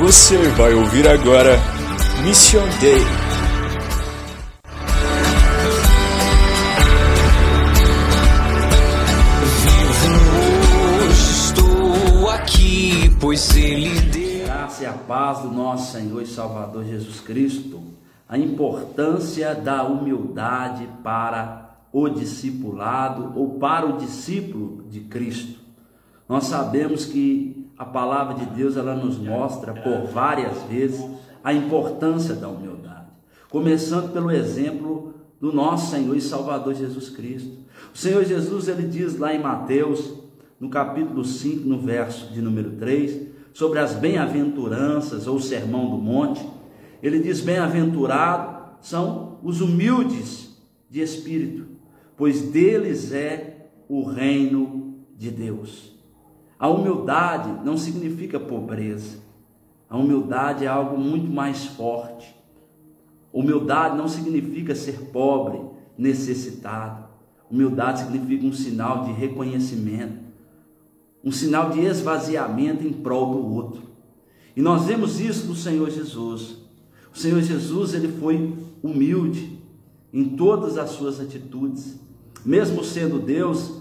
Você vai ouvir agora Mission Day. Vivo hoje, estou aqui, pois Ele deu. Graça e a paz do nosso Senhor e Salvador Jesus Cristo. A importância da humildade para o discipulado ou para o discípulo de Cristo. Nós sabemos que a palavra de Deus ela nos mostra por várias vezes a importância da humildade. Começando pelo exemplo do nosso Senhor e Salvador Jesus Cristo. O Senhor Jesus ele diz lá em Mateus, no capítulo 5, no verso de número 3, sobre as bem-aventuranças ou sermão do monte. Ele diz: Bem-aventurados são os humildes de espírito, pois deles é o reino de Deus. A humildade não significa pobreza. A humildade é algo muito mais forte. Humildade não significa ser pobre, necessitado. Humildade significa um sinal de reconhecimento, um sinal de esvaziamento em prol do outro. E nós vemos isso no Senhor Jesus. O Senhor Jesus, ele foi humilde em todas as suas atitudes. Mesmo sendo Deus,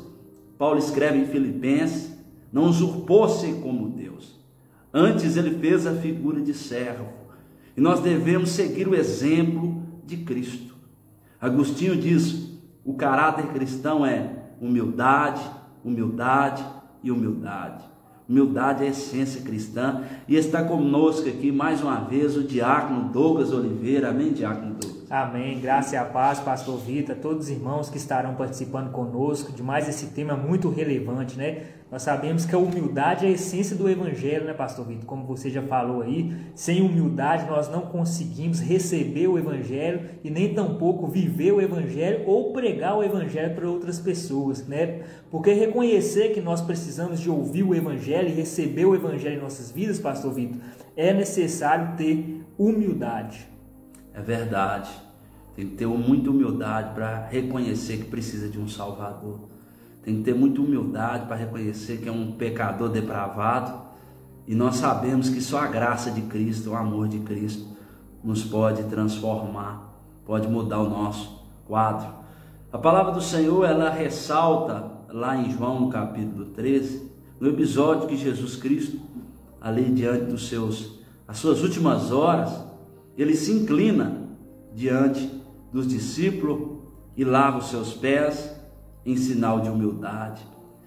Paulo escreve em Filipenses, não usurpou-se como Deus. Antes ele fez a figura de servo. E nós devemos seguir o exemplo de Cristo. Agostinho diz: o caráter cristão é humildade, humildade e humildade. Humildade é a essência cristã. E está conosco aqui mais uma vez o diácono Douglas Oliveira. Amém, diácono Douglas? Amém. Graça e a paz, pastor Vitor, todos os irmãos que estarão participando conosco de mais esse tema muito relevante, né? Nós sabemos que a humildade é a essência do evangelho, né, pastor Vitor? Como você já falou aí, sem humildade nós não conseguimos receber o evangelho e nem tampouco viver o evangelho ou pregar o evangelho para outras pessoas, né? Porque reconhecer que nós precisamos de ouvir o evangelho e receber o evangelho em nossas vidas, pastor Vitor, é necessário ter humildade. É verdade. Tem que ter muita humildade para reconhecer que precisa de um Salvador. Tem que ter muita humildade para reconhecer que é um pecador depravado. E nós sabemos que só a graça de Cristo, o amor de Cristo, nos pode transformar, pode mudar o nosso quadro. A palavra do Senhor, ela ressalta lá em João, no capítulo 13, no episódio que Jesus Cristo, ali diante dos seus, as suas últimas horas, ele se inclina diante dos discípulos e lava os seus pés em sinal de humildade.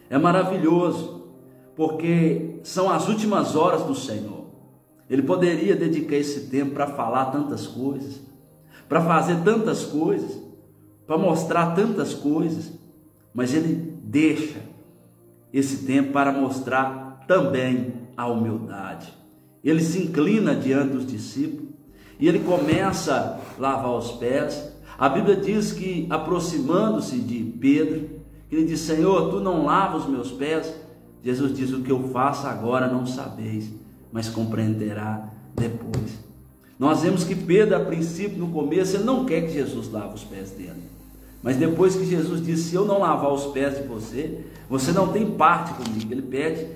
É maravilhoso, porque são as últimas horas do Senhor. Ele poderia dedicar esse tempo para falar tantas coisas, para fazer tantas coisas, para mostrar tantas coisas, mas ele deixa esse tempo para mostrar também a humildade. Ele se inclina diante dos discípulos e ele começa a lavar os pés. A Bíblia diz que, aproximando-se de Pedro, ele diz: Senhor, tu não lavas os meus pés. Jesus diz: O que eu faço agora não sabeis, mas compreenderá depois. Nós vemos que Pedro, a princípio, no começo, ele não quer que Jesus lave os pés dele. Mas depois que Jesus disse: Se eu não lavar os pés de você, você não tem parte comigo. Ele pede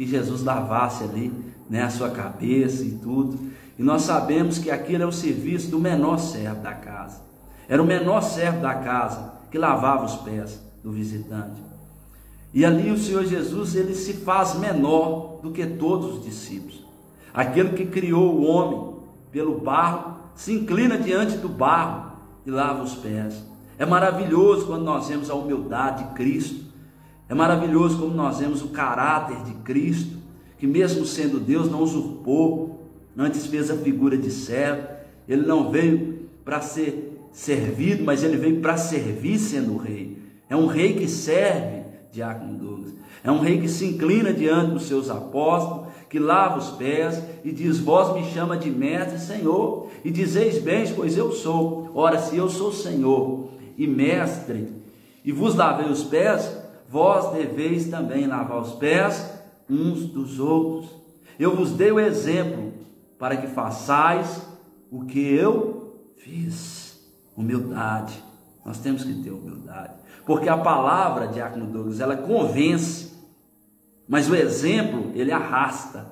que Jesus lavasse ali né, a sua cabeça e tudo. E nós sabemos que aquilo é o serviço do menor servo da casa. Era o menor servo da casa que lavava os pés do visitante. E ali o Senhor Jesus, ele se faz menor do que todos os discípulos. Aquele que criou o homem pelo barro, se inclina diante do barro e lava os pés. É maravilhoso quando nós vemos a humildade de Cristo. É maravilhoso quando nós vemos o caráter de Cristo, que mesmo sendo Deus não usurpou, antes fez a figura de servo. Ele não veio para ser servido, mas ele veio para servir sendo rei. É um rei que serve, Diácono Douglas. É um rei que se inclina diante dos seus apóstolos, que lava os pés e diz: Vós me chama de mestre e Senhor, e dizeis bem, pois eu sou. Ora, se eu sou Senhor e mestre, e vos lavei os pés, vós deveis também lavar os pés uns dos outros. Eu vos dei o exemplo para que façais o que eu fiz. Humildade. Nós temos que ter humildade. Porque a palavra, Diácono Douglas, ela convence, mas o exemplo, ele arrasta.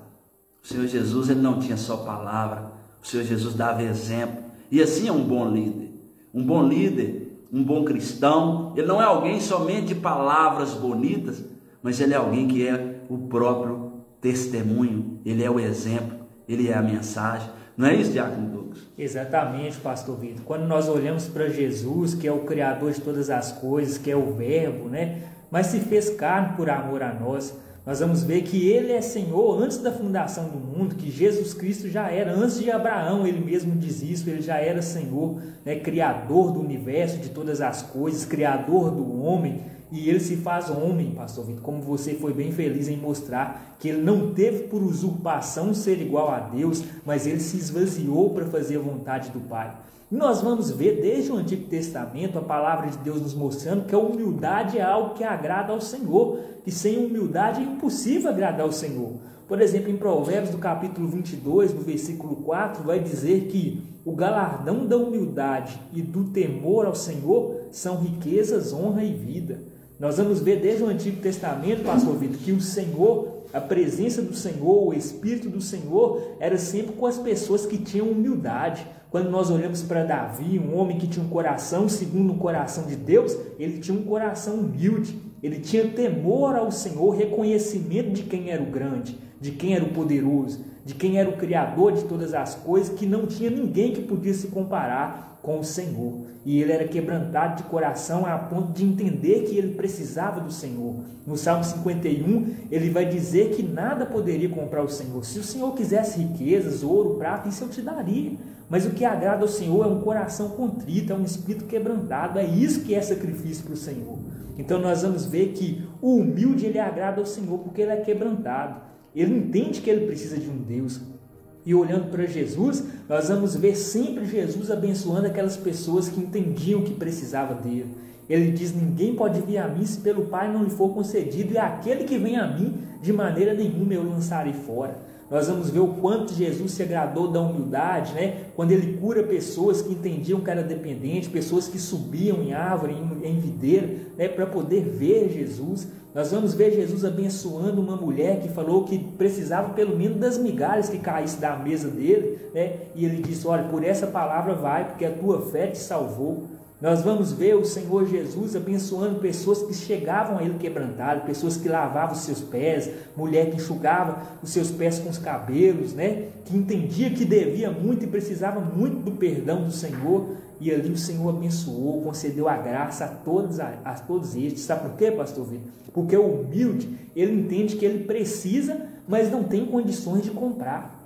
O Senhor Jesus ele não tinha só palavra, o Senhor Jesus dava exemplo. E assim é um bom líder. Um bom líder, um bom cristão, ele não é alguém somente de palavras bonitas, mas ele é alguém que é o próprio testemunho, ele é o exemplo, ele é a mensagem. Não é isso, Diácono Douglas? Exatamente, Pastor Vitor. Quando nós olhamos para Jesus, que é o Criador de todas as coisas, que é o Verbo, né? Mas se fez carne por amor a nós. Nós vamos ver que Ele é Senhor antes da fundação do mundo, que Jesus Cristo já era, antes de Abraão, Ele mesmo diz isso, Ele já era Senhor, né? Criador do universo, de todas as coisas, Criador do homem. E ele se faz homem, pastor Vitor, como você foi bem feliz em mostrar, que ele não teve por usurpação ser igual a Deus, mas ele se esvaziou para fazer a vontade do Pai. Nós vamos ver desde o Antigo Testamento a palavra de Deus nos mostrando que a humildade é algo que agrada ao Senhor, que sem humildade é impossível agradar ao Senhor. Por exemplo, em Provérbios, do capítulo 22, no versículo 4, vai dizer que o galardão da humildade e do temor ao Senhor são riquezas, honra e vida. Nós vamos ver desde o Antigo Testamento, pastor Vitor, que o Senhor, a presença do Senhor, o Espírito do Senhor, era sempre com as pessoas que tinham humildade. Quando nós olhamos para Davi, um homem que tinha um coração segundo o coração de Deus, ele tinha um coração humilde, ele tinha temor ao Senhor, reconhecimento de quem era o grande, de quem era o poderoso, de quem era o Criador de todas as coisas, que não tinha ninguém que podia se comparar com o Senhor. E ele era quebrantado de coração a ponto de entender que ele precisava do Senhor. No Salmo 51, ele vai dizer que nada poderia comprar o Senhor. Se o Senhor quisesse riquezas, ouro, prata, isso eu te daria. Mas o que agrada ao Senhor é um coração contrito, é um espírito quebrantado. É isso que é sacrifício para o Senhor. Então nós vamos ver que o humilde ele agrada ao Senhor porque ele é quebrantado. Ele entende que ele precisa de um Deus. E olhando para Jesus, nós vamos ver sempre Jesus abençoando aquelas pessoas que entendiam que precisava dele. Ele diz: Ninguém pode vir a mim se pelo Pai não lhe for concedido, e aquele que vem a mim, de maneira nenhuma eu lançarei fora. Nós vamos ver o quanto Jesus se agradou da humildade, né? Quando ele cura pessoas que entendiam que era dependente, pessoas que subiam em árvore, em, videira, né? Para poder ver Jesus. Nós vamos ver Jesus abençoando uma mulher que falou que precisava pelo menos das migalhas que caísse da mesa dele, né? E ele disse: Olha, por essa palavra vai, porque a tua fé te salvou. Nós vamos ver o Senhor Jesus abençoando pessoas que chegavam a Ele quebrantadas, pessoas que lavavam os seus pés, mulher que enxugava os seus pés com os cabelos, né? que entendia que devia muito e precisava muito do perdão do Senhor. E ali o Senhor abençoou, concedeu a graça a todos, a, a todos estes. Sabe por quê, pastor Vitor? Porque o humilde, ele entende que ele precisa, mas não tem condições de comprar.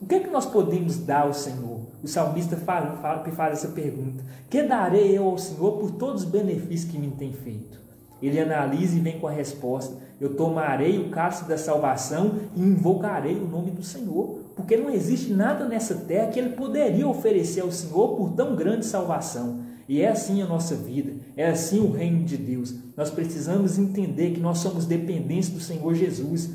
O que é que nós podemos dar ao Senhor? O salmista fala, fala, faz essa pergunta: Que darei eu ao Senhor por todos os benefícios que me tem feito? Ele analisa e vem com a resposta: Eu tomarei o cálice da salvação e invocarei o nome do Senhor, porque não existe nada nessa terra que ele poderia oferecer ao Senhor por tão grande salvação. E é assim a nossa vida, é assim o reino de Deus. Nós precisamos entender que nós somos dependentes do Senhor Jesus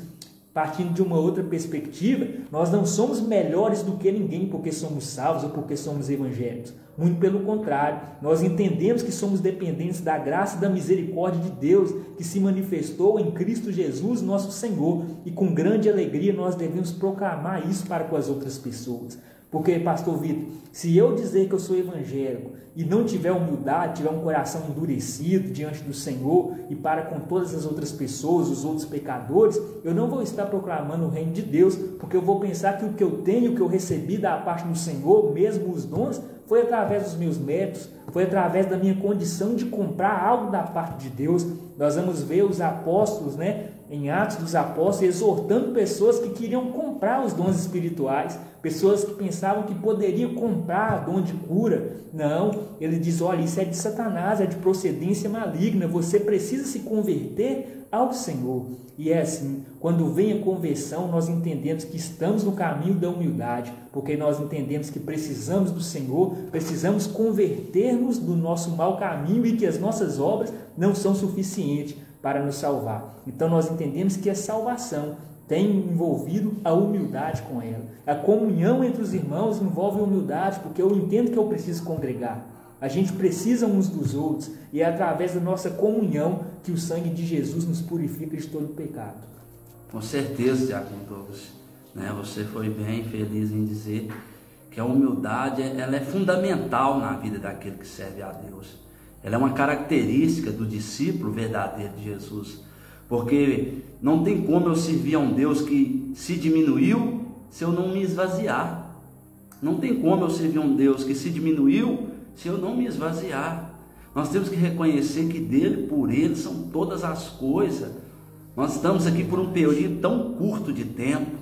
partindo de uma outra perspectiva, nós não somos melhores do que ninguém porque somos salvos ou porque somos evangélicos. Muito pelo contrário, nós entendemos que somos dependentes da graça e da misericórdia de Deus que se manifestou em Cristo Jesus, nosso Senhor, e com grande alegria nós devemos proclamar isso para com as outras pessoas. Porque, pastor Vitor, se eu dizer que eu sou evangélico e não tiver humildade, tiver um coração endurecido diante do Senhor e para com todas as outras pessoas, os outros pecadores, eu não vou estar proclamando o reino de Deus, porque eu vou pensar que o que eu tenho, o que eu recebi da parte do Senhor, mesmo os dons, foi através dos meus méritos, foi através da minha condição de comprar algo da parte de Deus. Nós vamos ver os apóstolos, né, em Atos dos Apóstolos, exortando pessoas que queriam comprar os dons espirituais, pessoas que pensavam que poderiam comprar dom de cura. Não, ele diz: olha, isso é de Satanás, é de procedência maligna, você precisa se converter ao Senhor. E é assim, quando vem a conversão, nós entendemos que estamos no caminho da humildade, porque nós entendemos que precisamos do Senhor, precisamos converter-nos do nosso mau caminho e que as nossas obras não são suficientes para nos salvar. Então nós entendemos que a salvação tem envolvido a humildade com ela. A comunhão entre os irmãos envolve humildade, porque eu entendo que eu preciso congregar. A gente precisa uns dos outros e é através da nossa comunhão que o sangue de Jesus nos purifica de todo pecado. Com certeza, Diácono Douglas. né? Você foi bem feliz em dizer que a humildade ela é fundamental na vida daquele que serve a Deus. Ela é uma característica do discípulo verdadeiro de Jesus. Porque não tem como eu servir a um Deus que se diminuiu se eu não me esvaziar. Não tem como eu servir a um Deus que se diminuiu se eu não me esvaziar. Nós temos que reconhecer que dele, por ele, são todas as coisas. Nós estamos aqui por um período tão curto de tempo,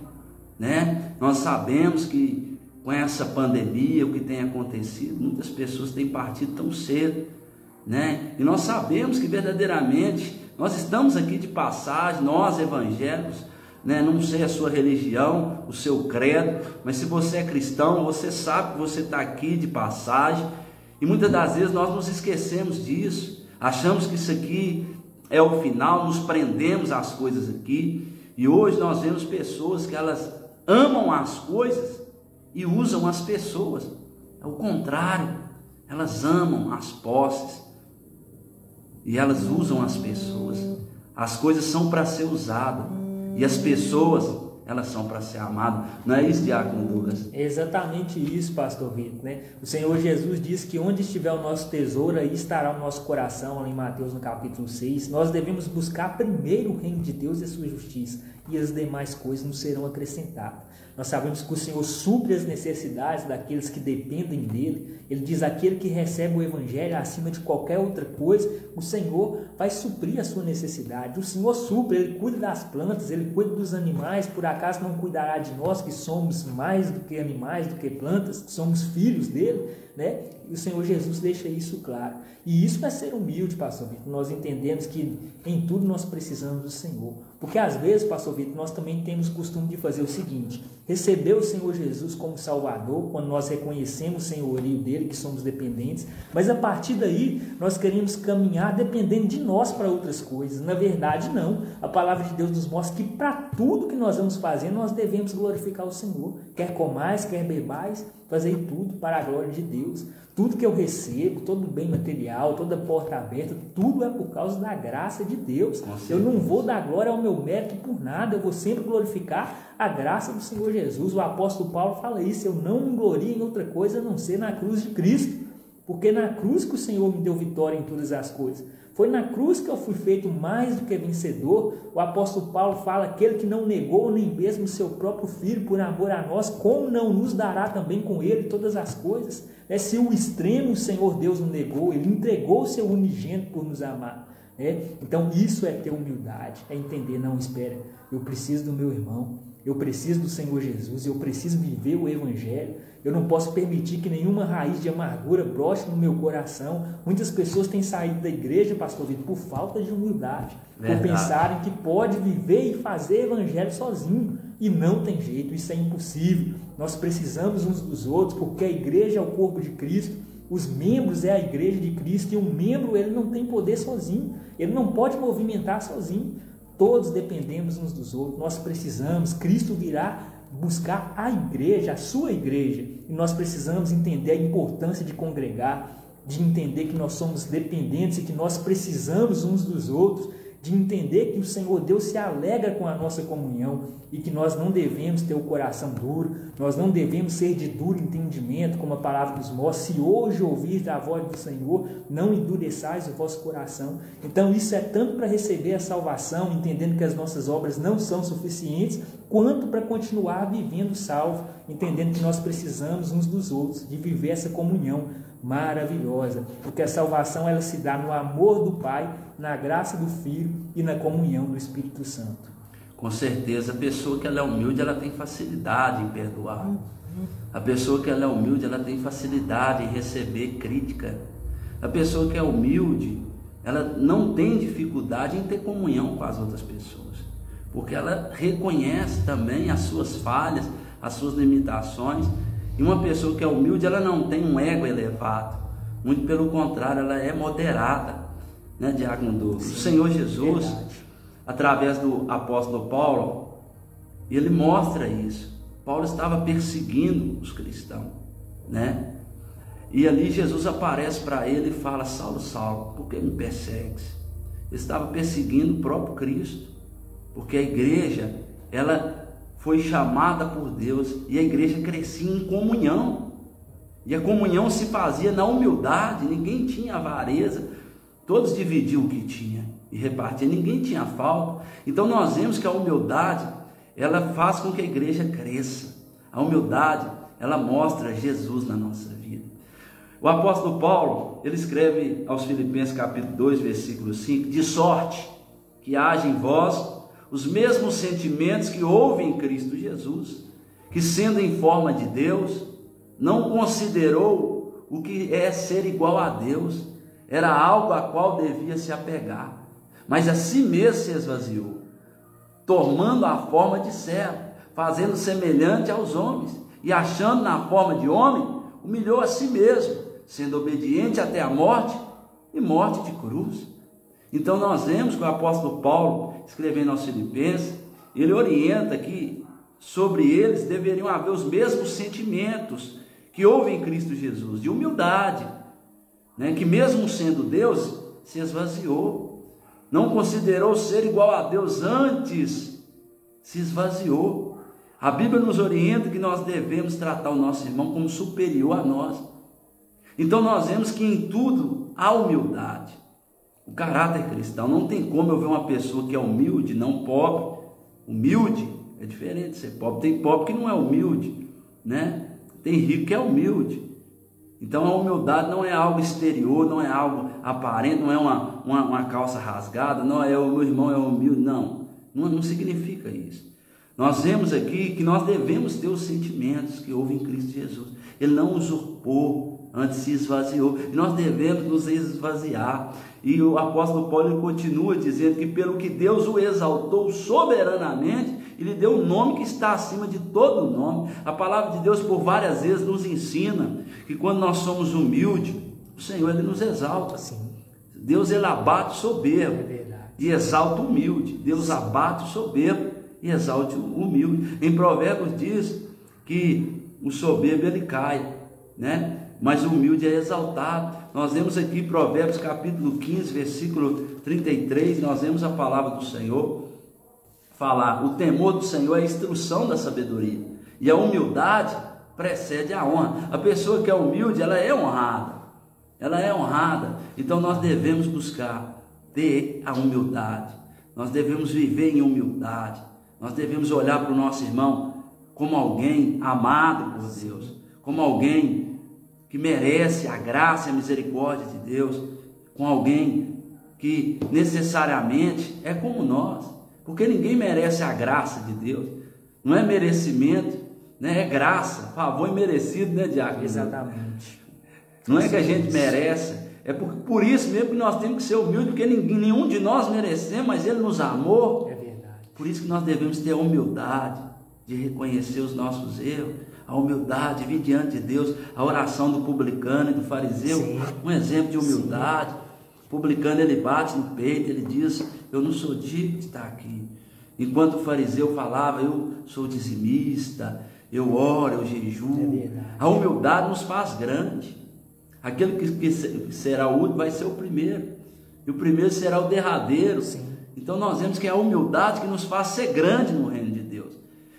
né? Nós sabemos que com essa pandemia, o que tem acontecido, muitas pessoas têm partido tão cedo, né? E nós sabemos que verdadeiramente nós estamos aqui de passagem, nós evangélicos, né? Não sei a sua religião, o seu credo, mas se você é cristão, você sabe que você está aqui de passagem. E muitas das vezes nós nos esquecemos disso, achamos que isso aqui é o final, nos prendemos às coisas aqui. E hoje nós vemos pessoas que elas amam as coisas e usam as pessoas. É o contrário, elas amam as posses e elas usam as pessoas. As coisas são para ser usadas e as pessoas elas são para ser amadas. Não é isso, Diácono Douglas? É exatamente isso, pastor Vitor. Né? O Senhor Jesus diz que onde estiver o nosso tesouro, aí estará o nosso coração, lá em Mateus no capítulo 6. Nós devemos buscar primeiro o reino de Deus e a sua justiça, e as demais coisas nos serão acrescentadas. Nós sabemos que o Senhor supre as necessidades daqueles que dependem dele. Ele diz: aquele que recebe o Evangelho acima de qualquer outra coisa, o Senhor vai suprir a sua necessidade. O Senhor supre, ele cuida das plantas, ele cuida dos animais. Por acaso não cuidará de nós que somos mais do que animais, do que plantas, que somos filhos dele? Né? E o Senhor Jesus deixa isso claro. E isso é ser humilde, pastor Vitor. Nós entendemos que em tudo nós precisamos do Senhor. Porque às vezes, pastor Vitor, nós também temos costume de fazer o seguinte: receber o Senhor Jesus como Salvador, quando nós reconhecemos o senhorio dele, que somos dependentes, mas a partir daí nós queremos caminhar dependendo de nós para outras coisas. Na verdade, não. A palavra de Deus nos mostra que para tudo que nós vamos fazer, nós devemos glorificar o Senhor. Quer comais, quer bebais, fazer tudo para a glória de Deus. Tudo que eu recebo, todo bem material, toda porta aberta, tudo é por causa da graça de Deus. Eu não vou dar glória ao meu mérito por nada, eu vou sempre glorificar a graça do Senhor Jesus. O apóstolo Paulo fala isso: eu não me glorio em outra coisa a não ser na cruz de Cristo, porque na cruz que o Senhor me deu vitória em todas as coisas. Foi na cruz que eu fui feito mais do que vencedor. O apóstolo Paulo fala: aquele que não negou nem mesmo seu próprio filho por amor a nós, como não nos dará também com ele todas as coisas? É se o extremo o Senhor Deus não negou, ele entregou o seu unigênito por nos amar. Né? Então isso é ter humildade, é entender, não espera, eu preciso do meu irmão, eu preciso do Senhor Jesus, eu preciso viver o Evangelho. Eu não posso permitir que nenhuma raiz de amargura broche no meu coração. Muitas pessoas têm saído da igreja, pastor Vitor, por falta de humildade, Verdade. por pensarem que pode viver e fazer evangelho sozinho. E não tem jeito, isso é impossível. Nós precisamos uns dos outros, porque a igreja é o corpo de Cristo, os membros é a igreja de Cristo, e um membro ele não tem poder sozinho, ele não pode movimentar sozinho. Todos dependemos uns dos outros, nós precisamos, Cristo virá buscar a igreja, a sua igreja, e nós precisamos entender a importância de congregar, de entender que nós somos dependentes e que nós precisamos uns dos outros de entender que o Senhor Deus se alegra com a nossa comunhão e que nós não devemos ter o coração duro, nós não devemos ser de duro entendimento, como a palavra nos mostra. Se hoje ouvir a voz do Senhor, não endureçais o vosso coração. Então, isso é tanto para receber a salvação, entendendo que as nossas obras não são suficientes, quanto para continuar vivendo salvo, entendendo que nós precisamos uns dos outros, de viver essa comunhão maravilhosa, porque a salvação ela se dá no amor do Pai, na graça do Filho e na comunhão do Espírito Santo. Com certeza, a pessoa que ela é humilde, ela tem facilidade em perdoar. A pessoa que ela é humilde, ela tem facilidade em receber crítica. A pessoa que é humilde, ela não tem dificuldade em ter comunhão com as outras pessoas, porque ela reconhece também as suas falhas, as suas limitações e uma pessoa que é humilde, ela não tem um ego elevado. Muito pelo contrário, ela é moderada, né, Diácono Douglas? O Senhor Jesus, verdade. através do apóstolo Paulo, ele mostra isso. Paulo estava perseguindo os cristãos, né? E ali Jesus aparece para ele e fala: Saulo, Saulo, por que me persegues? Ele estava perseguindo o próprio Cristo, porque a igreja, ela foi chamada por Deus e a igreja crescia em comunhão. E a comunhão se fazia na humildade, ninguém tinha avareza, todos dividiam o que tinha e repartiam, ninguém tinha falta. Então nós vemos que a humildade, ela faz com que a igreja cresça. A humildade, ela mostra Jesus na nossa vida. O apóstolo Paulo, ele escreve aos Filipenses capítulo 2, versículo 5, de sorte que haja em vós os mesmos sentimentos que houve em Cristo Jesus, que sendo em forma de Deus, não considerou o que é ser igual a Deus, era algo a qual devia se apegar, mas a si mesmo se esvaziou, tomando a forma de servo, fazendo semelhante aos homens, e achando na forma de homem, humilhou a si mesmo, sendo obediente até a morte e morte de cruz. Então nós vemos que o apóstolo Paulo, escrevendo aos Filipenses, ele orienta que sobre eles deveriam haver os mesmos sentimentos que houve em Cristo Jesus, de humildade, né? que mesmo sendo Deus, se esvaziou, não considerou ser igual a Deus antes, se esvaziou. A Bíblia nos orienta que nós devemos tratar o nosso irmão como superior a nós. Então nós vemos que em tudo há humildade. O caráter cristão não tem como eu ver uma pessoa que é humilde, não pobre. Humilde é diferente ser pobre. Tem pobre que não é humilde, né? Tem rico que é humilde. Então a humildade não é algo exterior, não é algo aparente, não é uma, uma, uma calça rasgada, não é o meu irmão é humilde, não. não. Não significa isso. Nós vemos aqui que nós devemos ter os sentimentos que houve em Cristo Jesus. Ele não usurpou, antes se esvaziou. E nós devemos nos esvaziar. E o apóstolo Paulo continua dizendo que pelo que Deus o exaltou soberanamente, ele deu um nome que está acima de todo nome. A palavra de Deus por várias vezes nos ensina que quando nós somos humildes, o Senhor ele nos exalta. Sim. Deus ele abate o soberbo é e exalta o humilde. Deus abate o soberbo e exalte o humilde. Em Provérbios diz que o soberbo ele cai, né? Mas o humilde é exaltado. Nós vemos aqui Provérbios capítulo 15, versículo 33, nós vemos a palavra do Senhor falar: o temor do Senhor é a instrução da sabedoria, e a humildade precede a honra. A pessoa que é humilde, ela é honrada. Ela é honrada. Então nós devemos buscar ter a humildade. Nós devemos viver em humildade. Nós devemos olhar para o nosso irmão como alguém amado por Deus, como alguém que merece a graça e a misericórdia de Deus, com alguém que necessariamente é como nós. Porque ninguém merece a graça de Deus. Não é merecimento, né? é graça, favor imerecido, né, Diácono? Exatamente. Não é que a gente merece, é por, por isso mesmo que nós temos que ser humildes, porque ninguém, nenhum de nós merecemos, mas Ele nos amou. É verdade. Por isso que nós devemos ter a humildade de reconhecer os nossos erros, a humildade, vir diante de Deus, a oração do publicano e do fariseu, Sim. um exemplo de humildade. Sim. O publicano ele bate no peito, ele diz: eu não sou digno de estar aqui. Enquanto o fariseu falava, eu sou dizimista, eu oro, eu jejuo. É a humildade nos faz grande. Aquele que, que será o último vai ser o primeiro. E o primeiro será o derradeiro. Sim. Então nós vemos que é a humildade que nos faz ser grande no reino de Deus.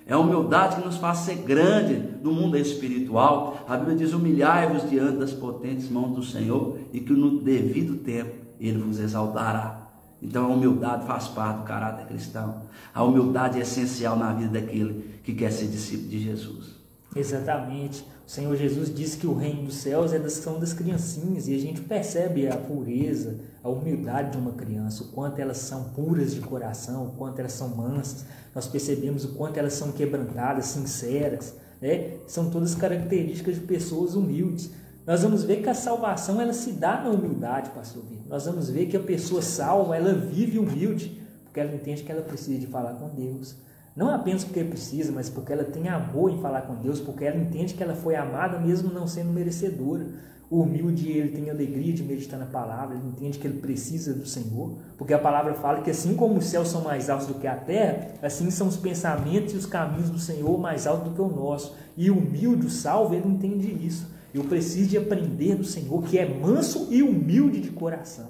É a humildade que nos faz ser grande no mundo espiritual. A Bíblia diz: humilhai-vos diante das potentes mãos do Senhor, e que no devido tempo Ele vos exaltará. Então a humildade faz parte do caráter cristão. A humildade é essencial na vida daquele que quer ser discípulo de Jesus. Exatamente. O Senhor Jesus disse que o reino dos céus é das, são das criancinhas e a gente percebe a pureza, a humildade de uma criança, o quanto elas são puras de coração, o quanto elas são mansas. Nós percebemos o quanto elas são quebrantadas, sinceras. Né? São todas características de pessoas humildes. Nós vamos ver que a salvação ela se dá na humildade, pastor Vitor. Nós vamos ver que a pessoa salva, ela vive humilde, porque ela entende que ela precisa de falar com Deus. Não apenas porque precisa, mas porque ela tem amor em falar com Deus, porque ela entende que ela foi amada mesmo não sendo merecedora. O humilde, ele tem alegria de meditar na palavra, ele entende que ele precisa do Senhor, porque a palavra fala que assim como os céus são mais altos do que a terra, assim são os pensamentos e os caminhos do Senhor mais altos do que o nosso. E o humilde, o salvo, ele entende isso. Eu preciso de aprender do Senhor, que é manso e humilde de coração.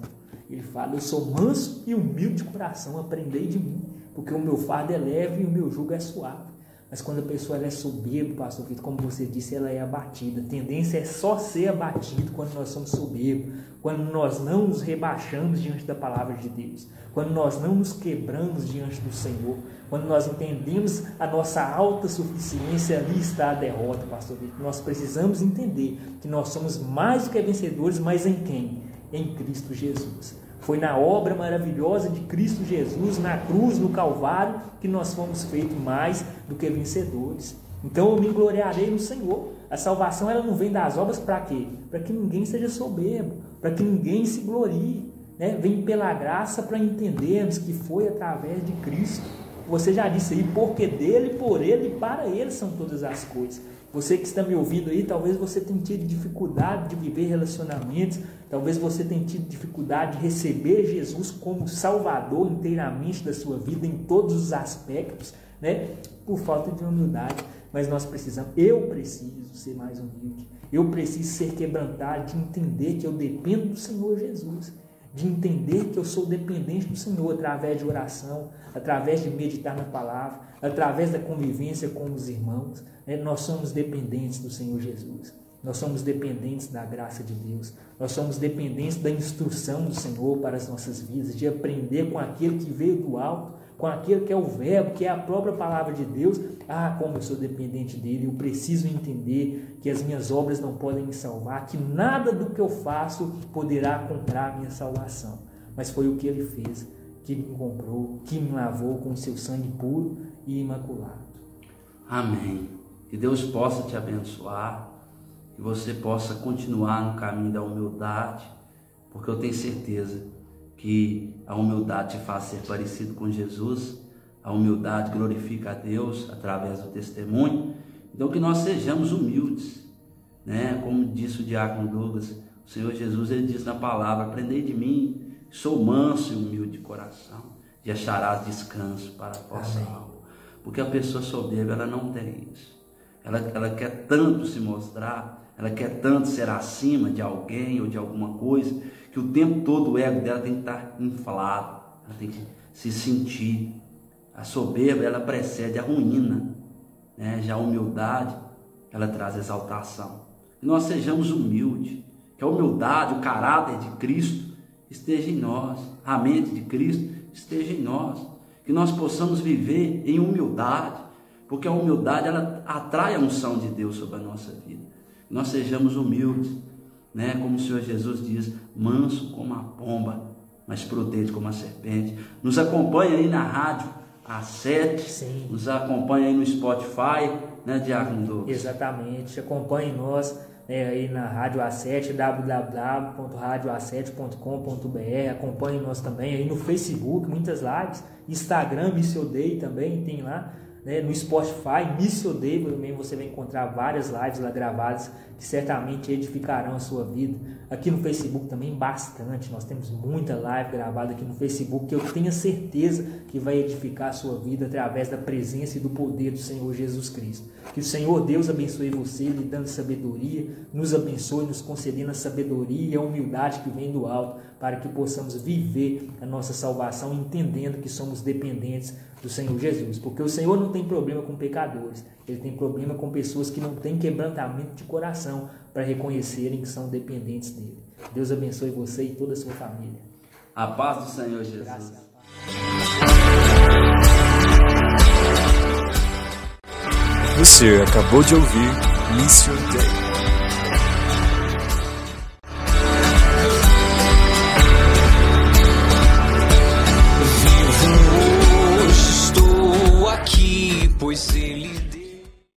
Ele fala: Eu sou manso e humilde de coração, aprendei de mim, porque o meu fardo é leve e o meu jugo é suave. Mas quando a pessoa é soberba, pastor Vitor, como você disse, ela é abatida. A tendência é só ser abatido quando nós somos soberbos, quando nós não nos rebaixamos diante da palavra de Deus, quando nós não nos quebramos diante do Senhor, quando nós entendemos a nossa alta suficiência, ali está a derrota, pastor Vitor. Nós precisamos entender que nós somos mais do que vencedores, mas em quem? Em Cristo Jesus. Foi na obra maravilhosa de Cristo Jesus, na cruz, no Calvário, que nós fomos feitos mais do que vencedores. Então eu me gloriarei no Senhor. A salvação ela não vem das obras para quê? Para que ninguém seja soberbo, para que ninguém se glorie. Né? Vem pela graça para entendermos que foi através de Cristo. Você já disse aí, porque dele, por ele e para ele são todas as coisas. Você que está me ouvindo aí, talvez você tenha tido dificuldade de viver relacionamentos, talvez você tenha tido dificuldade de receber Jesus como Salvador inteiramente da sua vida, em todos os aspectos, né? Por falta de humildade. Mas nós precisamos, eu preciso ser mais humilde, eu preciso ser quebrantado, de entender que eu dependo do Senhor Jesus de entender que eu sou dependente do Senhor através de oração, através de meditar na palavra, através da convivência com os irmãos. Né? Nós somos dependentes do Senhor Jesus. Nós somos dependentes da graça de Deus. Nós somos dependentes da instrução do Senhor para as nossas vidas, de aprender com aquele que veio do alto, com aquele que é o Verbo, que é a própria palavra de Deus. Ah, como eu sou dependente dele, eu preciso entender que as minhas obras não podem me salvar, que nada do que eu faço poderá comprar a minha salvação. Mas foi o que ele fez, que me comprou, que me lavou com seu sangue puro e imaculado. Amém. Que Deus possa te abençoar, que você possa continuar no caminho da humildade, porque eu tenho certeza que a humildade te faz ser parecido com Jesus, a humildade glorifica a Deus através do testemunho. Então que nós sejamos humildes, né? Como disse o diácono Douglas, o Senhor Jesus ele diz na palavra: "Aprendei de mim, sou manso e humilde de coração, e acharás descanso para a vossa alma". Porque a pessoa soberba ela não tem isso. Ela, ela quer tanto se mostrar, ela quer tanto ser acima de alguém ou de alguma coisa, que o tempo todo o ego dela tem que estar inflado, ela tem que se sentir. A soberba, ela precede a ruína, né? já a humildade, ela traz exaltação. Que nós sejamos humildes, que a humildade, o caráter de Cristo esteja em nós, a mente de Cristo esteja em nós, que nós possamos viver em humildade, porque a humildade ela atrai a unção de Deus sobre a nossa vida. Que nós sejamos humildes, né? Como o Senhor Jesus diz, manso como a pomba, mas prudente como a serpente. Nos acompanha aí na rádio a 7, Sim. nos acompanha aí no Spotify, né, Diácono Douglas? Exatamente. Acompanhe nós né, aí na Rádio A7, www.radioa7.com.br. Acompanhe nós também aí no Facebook, muitas lives. Instagram, Missio Day também tem lá né, no Spotify, Missio Day, também você vai encontrar várias lives lá gravadas que certamente edificarão a sua vida. Aqui no Facebook também bastante, nós temos muita live gravada aqui no Facebook que eu tenho certeza que vai edificar a sua vida através da presença e do poder do Senhor Jesus Cristo. Que o Senhor Deus abençoe você, lhe dando sabedoria, nos abençoe, nos concedendo a sabedoria e a humildade que vem do alto, para que possamos viver a nossa salvação entendendo que somos dependentes do Senhor Jesus. Porque o Senhor não tem problema com pecadores, ele tem problema com pessoas que não têm quebrantamento de coração para reconhecerem que são dependentes dele. Deus abençoe você e toda a sua família. A paz do Senhor Jesus. Graças a Deus. Você acabou de ouvir Mission Day.